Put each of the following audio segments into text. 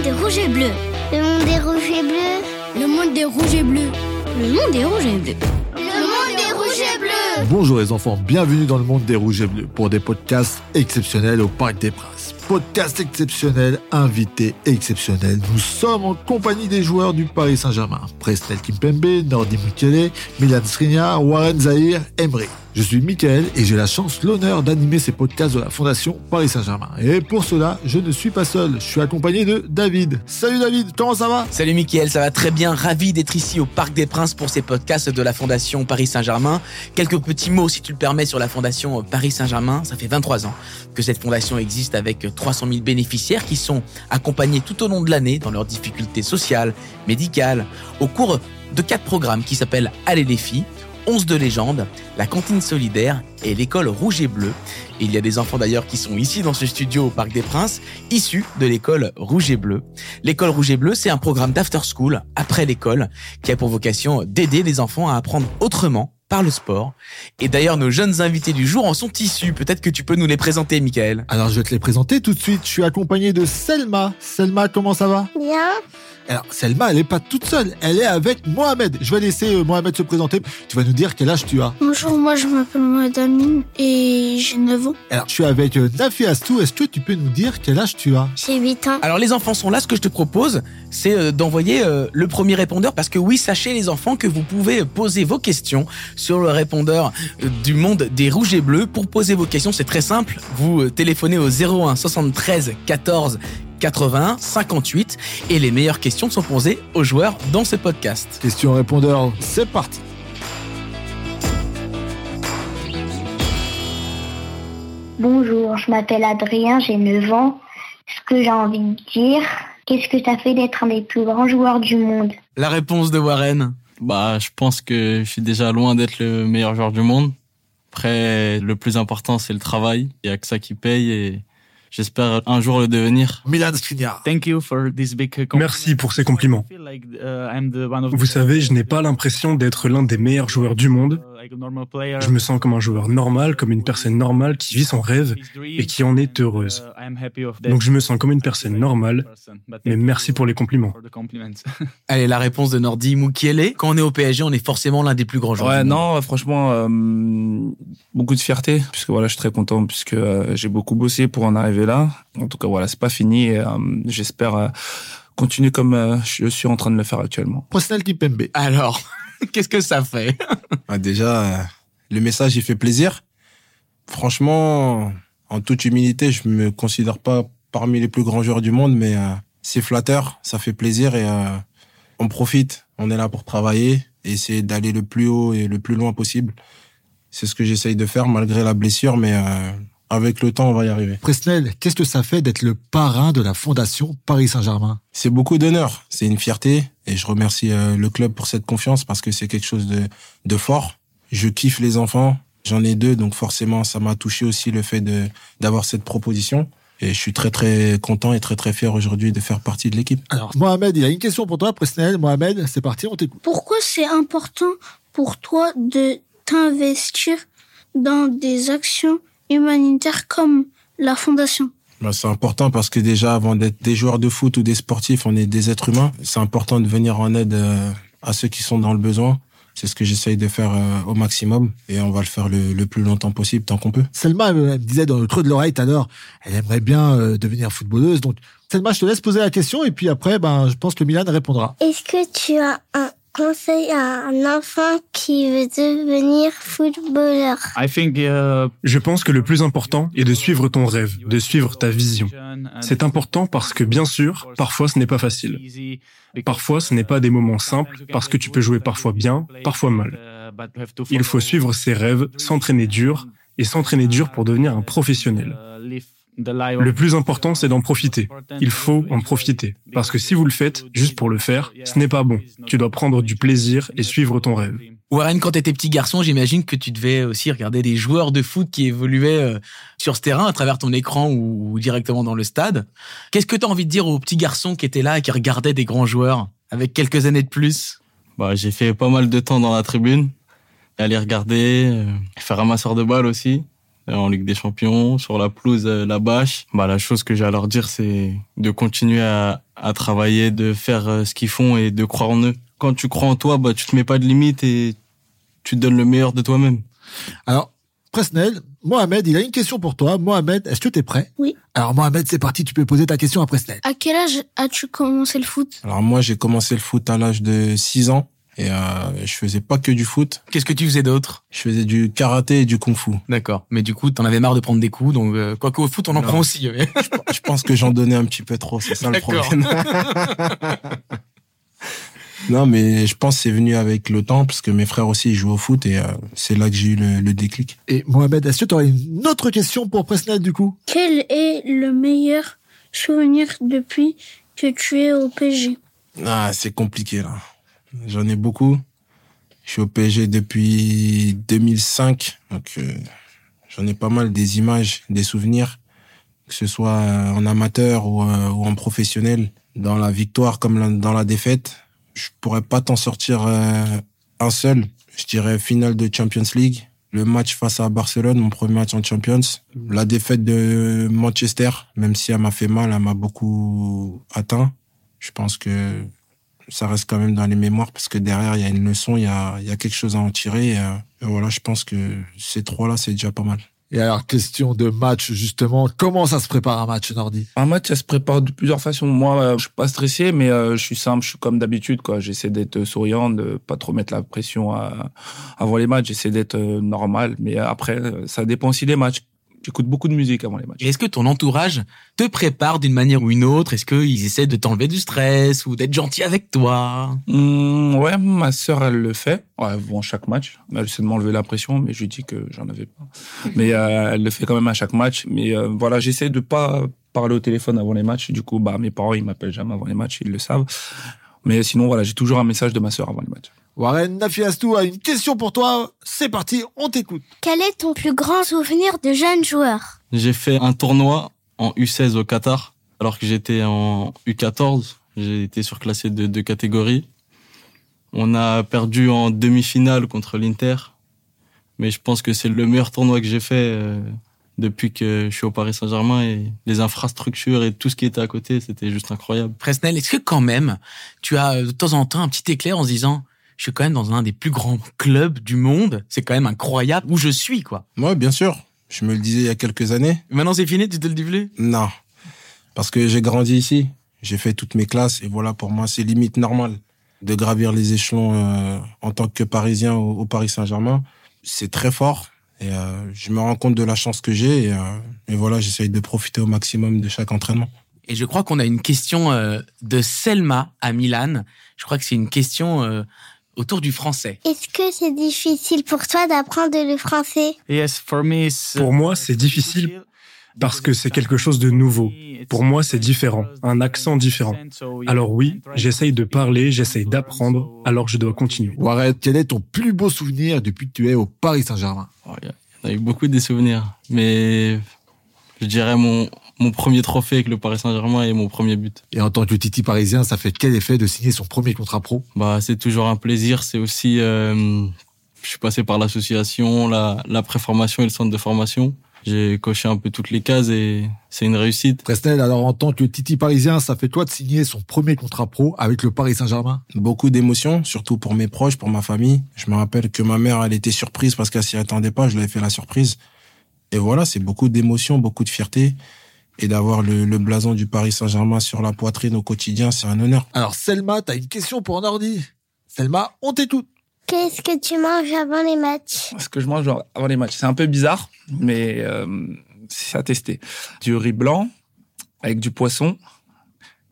monde des rouges et bleus. Le monde des rouges et bleus. Le monde des rouges et bleus. Le monde des rouges et bleus. Le monde des rouges et bleus. Bonjour les enfants, bienvenue dans le monde des rouges et bleus pour des podcasts exceptionnels au Parc des Princes. Podcast exceptionnel, invité exceptionnel. Nous sommes en compagnie des joueurs du Paris Saint-Germain. Presnel Kimpembe, Nordi Mukele, Milan Skriniar, Warren Zahir, Emery. Je suis Mickaël et j'ai la chance, l'honneur d'animer ces podcasts de la Fondation Paris Saint-Germain. Et pour cela, je ne suis pas seul, je suis accompagné de David. Salut David, comment ça va? Salut Mickaël, ça va très bien, ravi d'être ici au Parc des Princes pour ces podcasts de la Fondation Paris Saint-Germain. Quelques petits mots si tu le permets sur la Fondation Paris Saint-Germain. Ça fait 23 ans que cette fondation existe avec 300 000 bénéficiaires qui sont accompagnés tout au long de l'année dans leurs difficultés sociales, médicales, au cours de quatre programmes qui s'appellent Allez les filles, 11 de légende, la cantine solidaire et l'école rouge et bleu. Il y a des enfants d'ailleurs qui sont ici dans ce studio au Parc des Princes, issus de l'école rouge et bleu. L'école rouge et bleu, c'est un programme d'after school, après l'école, qui a pour vocation d'aider les enfants à apprendre autrement par le sport. Et d'ailleurs, nos jeunes invités du jour en sont issus. Peut-être que tu peux nous les présenter, Michael. Alors, je vais te les présenter tout de suite. Je suis accompagné de Selma. Selma, comment ça va Bien. Alors, Selma, elle est pas toute seule. Elle est avec Mohamed. Je vais laisser euh, Mohamed se présenter. Tu vas nous dire quel âge tu as. Bonjour, moi je m'appelle Mohamed Amin et j'ai 9 ans. Alors, je suis avec euh, Nafi Astou. Est-ce que tu peux nous dire quel âge tu as J'ai 8 ans. Alors les enfants sont là, ce que je te propose, c'est euh, d'envoyer euh, le premier répondeur parce que oui, sachez les enfants que vous pouvez poser vos questions sur le répondeur euh, du monde des rouges et bleus. Pour poser vos questions, c'est très simple. Vous euh, téléphonez au 01 73 14 81 58 et les meilleures questions sont posées aux joueurs dans ce podcast. Question répondeur, c'est parti. Bonjour, je m'appelle Adrien, j'ai 9 ans. Ce que j'ai envie de dire, qu'est-ce que ça fait d'être un des plus grands joueurs du monde La réponse de Warren. Bah, je pense que je suis déjà loin d'être le meilleur joueur du monde. Après, le plus important, c'est le travail. Il y a que ça qui paye et j'espère un jour le devenir. Milan Skriniar. Merci pour ces compliments. Vous savez, je n'ai pas l'impression d'être l'un des meilleurs joueurs du monde. Je me sens comme un joueur normal, comme une personne normale qui vit son rêve et qui en est heureuse. Donc je me sens comme une personne normale, mais merci pour les compliments. Allez, la réponse de Nordi Mukiele. Quand on est au PSG, on est forcément l'un des plus grands joueurs. Ouais, non, franchement, euh, beaucoup de fierté, puisque voilà, je suis très content, puisque euh, j'ai beaucoup bossé pour en arriver là. En tout cas, voilà, c'est pas fini. et, euh, J'espère euh, continuer comme euh, je suis en train de le faire actuellement. Presnel Kimpembe. Alors, qu'est-ce que ça fait? Ah, déjà, euh, le message, il fait plaisir. Franchement, en toute humilité, je me considère pas parmi les plus grands joueurs du monde, mais euh, c'est flatteur, ça fait plaisir et euh, on profite. On est là pour travailler et essayer d'aller le plus haut et le plus loin possible. C'est ce que j'essaye de faire malgré la blessure, mais euh, avec le temps, on va y arriver. Presnel, qu'est-ce que ça fait d'être le parrain de la Fondation Paris Saint-Germain? C'est beaucoup d'honneur, c'est une fierté et je remercie euh, le club pour cette confiance parce que c'est quelque chose de, de fort. Je kiffe les enfants, j'en ai deux donc forcément ça m'a touché aussi le fait de d'avoir cette proposition et je suis très très content et très très fier aujourd'hui de faire partie de l'équipe. Alors, Mohamed, il y a une question pour toi, Presnel. Mohamed, c'est parti, on t'écoute. Pourquoi c'est important pour toi de t'investir dans des actions humanitaires comme la fondation Ben, c'est important parce que déjà avant d'être des joueurs de foot ou des sportifs, on est des êtres humains. C'est important de venir en aide euh, à ceux qui sont dans le besoin. C'est ce que j'essaye de faire euh, au maximum et on va le faire le, le plus longtemps possible tant qu'on peut. Selma elle me disait dans le creux de l'oreille tout à l'heure, elle aimerait bien euh, devenir footballeuse. Donc, Selma, je te laisse poser la question et puis après, ben, je pense que Milan répondra. Est-ce que tu as un conseil à un enfant qui veut devenir footballeur Je pense que le plus important est de suivre ton rêve, de suivre ta vision. C'est important parce que bien sûr, parfois ce n'est pas facile. Parfois ce n'est pas des moments simples parce que tu peux jouer parfois bien, parfois mal. Il faut suivre ses rêves, s'entraîner dur et s'entraîner dur pour devenir un professionnel. Le plus important, c'est d'en profiter. Il faut en profiter. Parce que si vous le faites juste pour le faire, ce n'est pas bon. Tu dois prendre du plaisir et suivre ton rêve. Warren, quand t'étais petit garçon, j'imagine que tu devais aussi regarder des joueurs de foot qui évoluaient euh, sur ce terrain à travers ton écran ou, directement dans le stade. Qu'est-ce que t'as envie de dire aux petits garçons qui étaient là et qui regardaient des grands joueurs avec quelques années de plus? Bah, j'ai fait pas mal de temps dans la tribune, aller regarder, euh, faire ramasseur de balles aussi. Euh, en Ligue des Champions, sur la pelouse, euh, la bâche. Bah, la chose que j'ai à leur dire, c'est de continuer à, à travailler, de faire euh, ce qu'ils font et de croire en eux. Quand tu crois en toi, bah, tu te mets pas de limites et tu te donnes le meilleur de toi-même. Alors, Presnel, Mohamed, il a une question pour toi. Mohamed, est-ce que tu es prêt? Oui. Alors, Mohamed, c'est parti, tu peux poser ta question à Presnel. À quel âge as-tu commencé le foot? Alors moi, j'ai commencé le foot à l'âge de 6 ans et euh, je faisais pas que du foot. Qu'est-ce que tu faisais d'autre? Je faisais du karaté et du kung-fu. D'accord. Mais du coup, t'en avais marre de prendre des coups, donc euh, quoi qu'au foot, on en Non. prend aussi. Je pense que j'en donnais un petit peu trop, c'est ça le problème. non, mais je pense que c'est venu avec le temps parce que mes frères aussi ils jouent au foot et euh, c'est là que j'ai eu le, le déclic. Et Mohamed, est-ce que tu aurais une autre question pour Presnel, du coup? Quel est le meilleur souvenir depuis que tu es au PSG Ah, c'est compliqué là. J'en ai beaucoup. Je suis au PSG depuis 2005, donc euh, j'en ai pas mal des images, des souvenirs, que ce soit en amateur ou, euh, ou en professionnel, dans la victoire comme la- dans la défaite. Je pourrais pas t'en sortir euh, un seul. Je dirais finale de Champions League, le match face à Barcelone, mon premier match en Champions, la défaite de Manchester, même si elle m'a fait mal, elle m'a beaucoup atteint. Je pense que ça reste quand même dans les mémoires parce que derrière il y a une leçon, il y a, il y a quelque chose à en tirer. Et, euh, et voilà, je pense que ces trois-là, c'est déjà pas mal. Et alors, question de match, justement, comment ça se prépare un match, Nordi? Un match, ça se prépare de plusieurs façons. Moi, euh, je suis pas stressé, mais euh, je suis simple, je suis comme d'habitude, quoi. J'essaie d'être souriant, de pas trop mettre la pression à- avant les matchs. J'essaie d'être euh, normal, mais après, ça dépend aussi des matchs. J'écoute beaucoup de musique avant les matchs. Est-ce que ton entourage te prépare d'une manière ou une autre? Est-ce qu'ils essaient de t'enlever du stress ou d'être gentil avec toi? Hum, ouais, ma sœur, elle le fait. Ouais, avant chaque match. Elle essaie de m'enlever la pression, mais je lui dis que j'en avais pas. Mais euh, elle le fait quand même à chaque match. Mais euh, voilà, j'essaie de pas parler au téléphone avant les matchs. Du coup, bah mes parents, ils m'appellent jamais avant les matchs, ils le savent. Mais sinon, voilà, j'ai toujours un message de ma sœur avant les matchs. Warren Nafiastou a une question pour toi. C'est parti, on t'écoute. Quel est ton plus grand souvenir de jeune joueur? J'ai fait un tournoi en U16 au Qatar, alors que j'étais en U14. J'ai été surclassé de deux catégories. On a perdu en demi-finale contre l'Inter, mais je pense que c'est le meilleur tournoi que j'ai fait euh, depuis que je suis au Paris Saint-Germain et les infrastructures et tout ce qui était à côté, c'était juste incroyable. Presnel, est-ce que quand même, tu as euh, de temps en temps un petit éclair en se disant, je suis quand même dans un des plus grands clubs du monde, c'est quand même incroyable où je suis, quoi. Moi, bien sûr. Je me le disais il y a quelques années. Maintenant c'est fini, tu te le dis plus? Non. Parce que j'ai grandi ici. J'ai fait toutes mes classes et voilà, pour moi, c'est limite normal de gravir les échelons euh, en tant que Parisien au, au Paris Saint-Germain. C'est très fort et euh, je me rends compte de la chance que j'ai et, euh, et voilà, j'essaye de profiter au maximum de chaque entraînement. Et je crois qu'on a une question de Selma à Milan. Je crois que c'est une question autour du français. Est-ce que c'est difficile pour toi d'apprendre le français? Pour moi, c'est difficile parce que c'est quelque chose de nouveau. Pour moi, c'est différent, un accent différent. Alors oui, j'essaye de parler, j'essaye d'apprendre, alors je dois continuer. Warren, quel est ton plus beau souvenir depuis que tu es au Paris Saint-Germain? Oh, Il y a- il y en a eu beaucoup des souvenirs, mais je dirais mon, mon premier trophée avec le Paris Saint-Germain et mon premier but. Et en tant que Titi parisien, ça fait quel effet de signer son premier contrat pro? Bah, c'est toujours un plaisir. C'est aussi, euh, je suis passé par l'association, la, la préformation et le centre de formation. J'ai coché un peu toutes les cases et c'est une réussite. Presnel, alors en tant que Titi parisien, ça fait toi de signer son premier contrat pro avec le Paris Saint-Germain? Beaucoup d'émotions, surtout pour mes proches, pour ma famille. Je me rappelle que ma mère, elle était surprise parce qu'elle s'y attendait pas. Je lui avais fait la surprise. Et voilà, c'est beaucoup d'émotions, beaucoup de fierté. Et d'avoir le, le blason du Paris Saint-Germain sur la poitrine au quotidien, c'est un honneur. Alors Selma, t'as une question pour Nordi Selma, on t'écoute. Qu'est-ce que tu manges avant les matchs? Ce que je mange avant les matchs, c'est un peu bizarre, mais euh, c'est à tester. Du riz blanc avec du poisson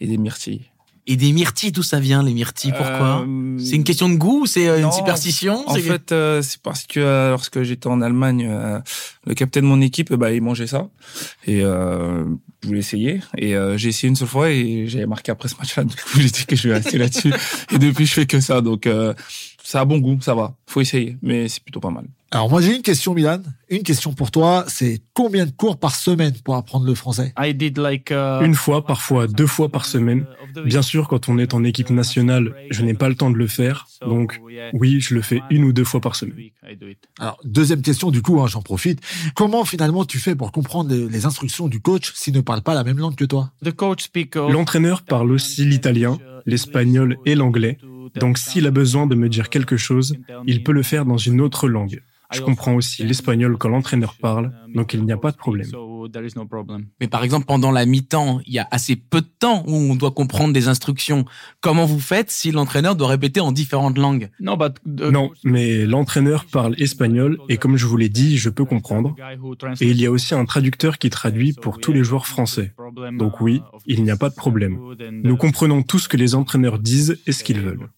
et des myrtilles. Et des myrtilles, d'où ça vient les myrtilles Pourquoi? Euh, C'est une question de goût c'est euh, une superstition? En C'est- fait, euh, c'est parce que lorsque j'étais en Allemagne, le capitaine de mon équipe, bah, il mangeait ça. Et euh, je voulais essayer. Et euh, j'ai essayé une seule fois et j'avais marqué après ce match-là. Du coup, j'ai dit que je vais rester là-dessus. Et depuis, je fais que ça. Donc, euh, ça a bon goût, ça va. Faut essayer, mais c'est plutôt pas mal. Alors moi j'ai une question Milan, une question pour toi, c'est combien de cours par semaine pour apprendre le français? Une fois, parfois deux fois par semaine. Bien sûr, quand on est en équipe nationale, je n'ai pas le temps de le faire, donc oui, je le fais une ou deux fois par semaine. Alors deuxième question du coup, hein, j'en profite. Comment finalement tu fais pour comprendre les, les instructions du coach s'il ne parle pas la même langue que toi? L'entraîneur parle aussi l'italien, l'espagnol et l'anglais. Donc s'il a besoin de me dire quelque chose, il peut le faire dans une autre langue. Je comprends aussi l'espagnol quand l'entraîneur parle, donc il n'y a pas de problème. Mais par exemple, pendant la mi-temps, il y a assez peu de temps où on doit comprendre des instructions. Comment vous faites si l'entraîneur doit répéter en différentes langues? Non, mais l'entraîneur parle espagnol et comme je vous l'ai dit, je peux comprendre. Et il y a aussi un traducteur qui traduit pour tous les joueurs français. Donc oui, il n'y a pas de problème. Nous comprenons tout ce que les entraîneurs disent et ce qu'ils veulent.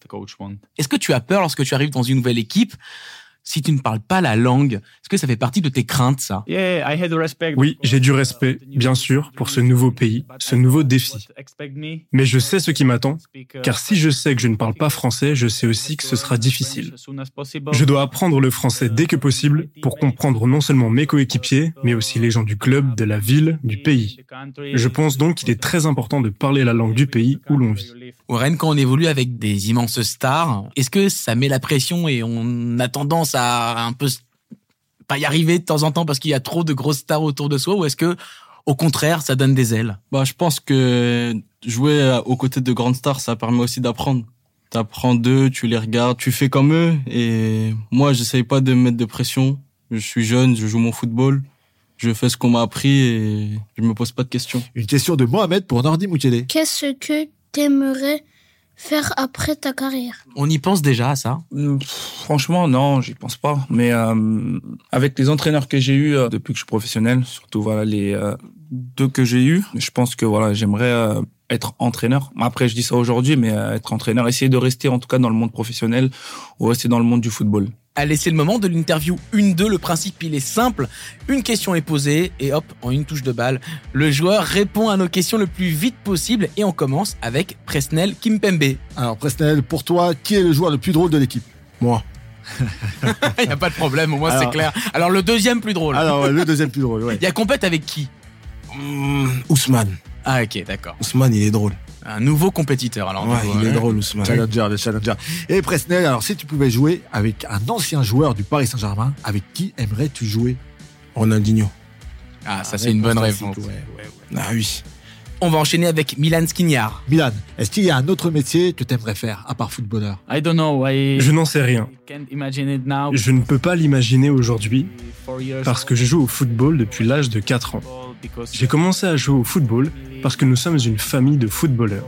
Est-ce que tu as peur lorsque tu arrives dans une nouvelle équipe? Si tu ne parles pas la langue, est-ce que ça fait partie de tes craintes, ça? Oui, j'ai du respect, bien sûr, pour ce nouveau pays, ce nouveau défi. Mais je sais ce qui m'attend, car si je sais que je ne parle pas français, je sais aussi que ce sera difficile. Je dois apprendre le français dès que possible pour comprendre non seulement mes coéquipiers, mais aussi les gens du club, de la ville, du pays. Je pense donc qu'il est très important de parler la langue du pays où l'on vit. Warren, quand on évolue avec des immenses stars, est-ce que ça met la pression et on a tendance à un peu pas y arriver de temps en temps parce qu'il y a trop de grosses stars autour de soi ou est-ce que au contraire ça donne des ailes? Bah je pense que jouer aux côtés de grandes stars ça permet aussi d'apprendre. T'apprends d'eux, tu les regardes, tu fais comme eux et moi j'essaye pas de me mettre de pression. Je suis jeune, je joue mon football. Je fais ce qu'on m'a appris et je me pose pas de questions. Une question de Mohamed pour Nordi Moukele. Qu'est-ce que t'aimerais faire après ta carrière? On y pense déjà à ça? Franchement, non, j'y pense pas. Mais euh, avec les entraîneurs que j'ai eus euh, depuis que je suis professionnel, surtout voilà les euh, deux que j'ai eus, je pense que voilà j'aimerais euh, être entraîneur. Après, je dis ça aujourd'hui, mais euh, être entraîneur, essayer de rester en tout cas dans le monde professionnel ou rester dans le monde du football. Allez, c'est le moment de l'interview 1-2. Le principe, il est simple. Une question est posée et hop, en une touche de balle, le joueur répond à nos questions le plus vite possible et on commence avec Presnel Kimpembe. Alors Presnel, pour toi, qui est le joueur le plus drôle de l'équipe? Moi. Il n'y a pas de problème, au moins c'est clair. Alors le deuxième plus drôle. Alors ouais, le deuxième plus drôle, ouais. Il y a compète avec qui? Mmh, Ousmane. Ah ok, d'accord. Ousmane, il est drôle. Un nouveau compétiteur alors. Ouais, coup, il est drôle, Ousmane. Challenger, le challenger. Et Presnel, alors si tu pouvais jouer avec un ancien joueur du Paris Saint-Germain, avec qui aimerais-tu jouer? Ronaldinho. Ah, ça c'est une bonne réponse. Ah oui. On va enchaîner avec Milan Skriniar. Milan, est-ce qu'il y a un autre métier que t'aimerais faire, à part footballeur? Je n'en sais rien. Je ne peux pas l'imaginer aujourd'hui parce que je joue au football depuis l'âge de 4 ans. J'ai commencé à jouer au football parce que nous sommes une famille de footballeurs.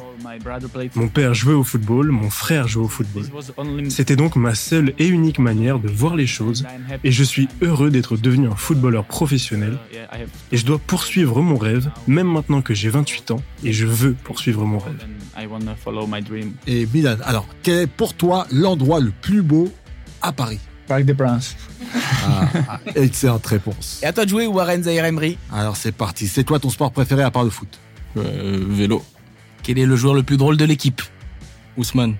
Mon père jouait au football, mon frère jouait au football. C'était donc ma seule et unique manière de voir les choses et je suis heureux d'être devenu un footballeur professionnel et je dois poursuivre mon rêve, même maintenant que j'ai 28 ans et je veux poursuivre mon rêve. Et Milan, alors quel est pour toi l'endroit le plus beau à Paris? Parc des Princes. Ah, ah, excellente réponse. Et à toi de jouer Warren Zahir Emery. Alors c'est parti. C'est quoi ton sport préféré à part le foot? Euh, vélo. Quel est le joueur le plus drôle de l'équipe? Ousmane.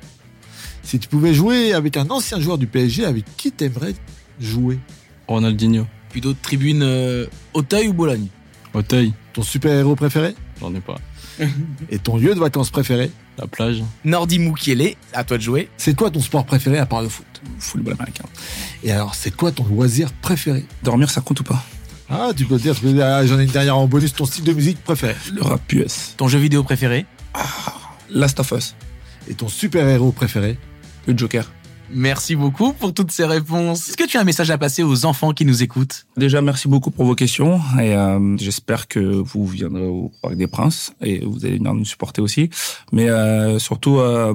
Si tu pouvais jouer avec un ancien joueur du PSG, avec qui t'aimerais jouer? Ronaldinho. Plutôt de tribune euh, Auteuil ou Bologne? Auteuil. Ton super-héros préféré? J'en ai pas. Et ton lieu de vacances préféré La plage. Nordi Mukiele, à toi de jouer. C'est quoi ton sport préféré à part le foot? Football américain. Et alors, c'est quoi ton loisir préféré? Dormir, ça compte ou pas? Ah, tu peux dire, ah, j'en ai une dernière en bonus, ton style de musique préféré. Le rap US. Ton jeu vidéo préféré? Last of Us. Et ton super-héros préféré? Le Joker. Merci beaucoup pour toutes ces réponses. Est-ce que tu as un message à passer aux enfants qui nous écoutent? Déjà, merci beaucoup pour vos questions et euh, j'espère que vous viendrez au Parc des Princes et vous allez venir nous supporter aussi. Mais euh, surtout, euh,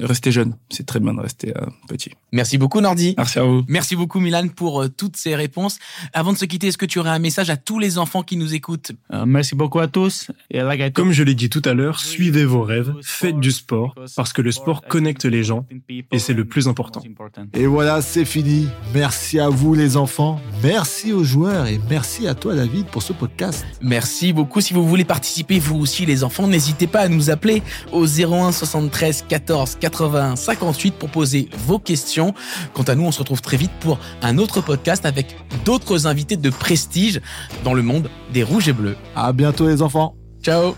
restez jeunes. C'est très bien de rester euh, petit. Merci beaucoup Nordi. Merci à vous. Merci beaucoup Milan pour euh, toutes ces réponses. Avant de se quitter, est-ce que tu aurais un message à tous les enfants qui nous écoutent? Merci beaucoup à tous. Et like I Comme je l'ai dit tout à l'heure, suivez vos rêves, faites du sport parce que le sport connecte les gens et c'est le plus plus important. Et voilà, c'est fini. Merci à vous les enfants, merci aux joueurs et merci à toi David pour ce podcast. Merci beaucoup. Si vous voulez participer, vous aussi les enfants, n'hésitez pas à nous appeler au 01 73 14 80 58 pour poser vos questions. Quant à nous, on se retrouve très vite pour un autre podcast avec d'autres invités de prestige dans le monde des rouges et bleus. À bientôt les enfants. Ciao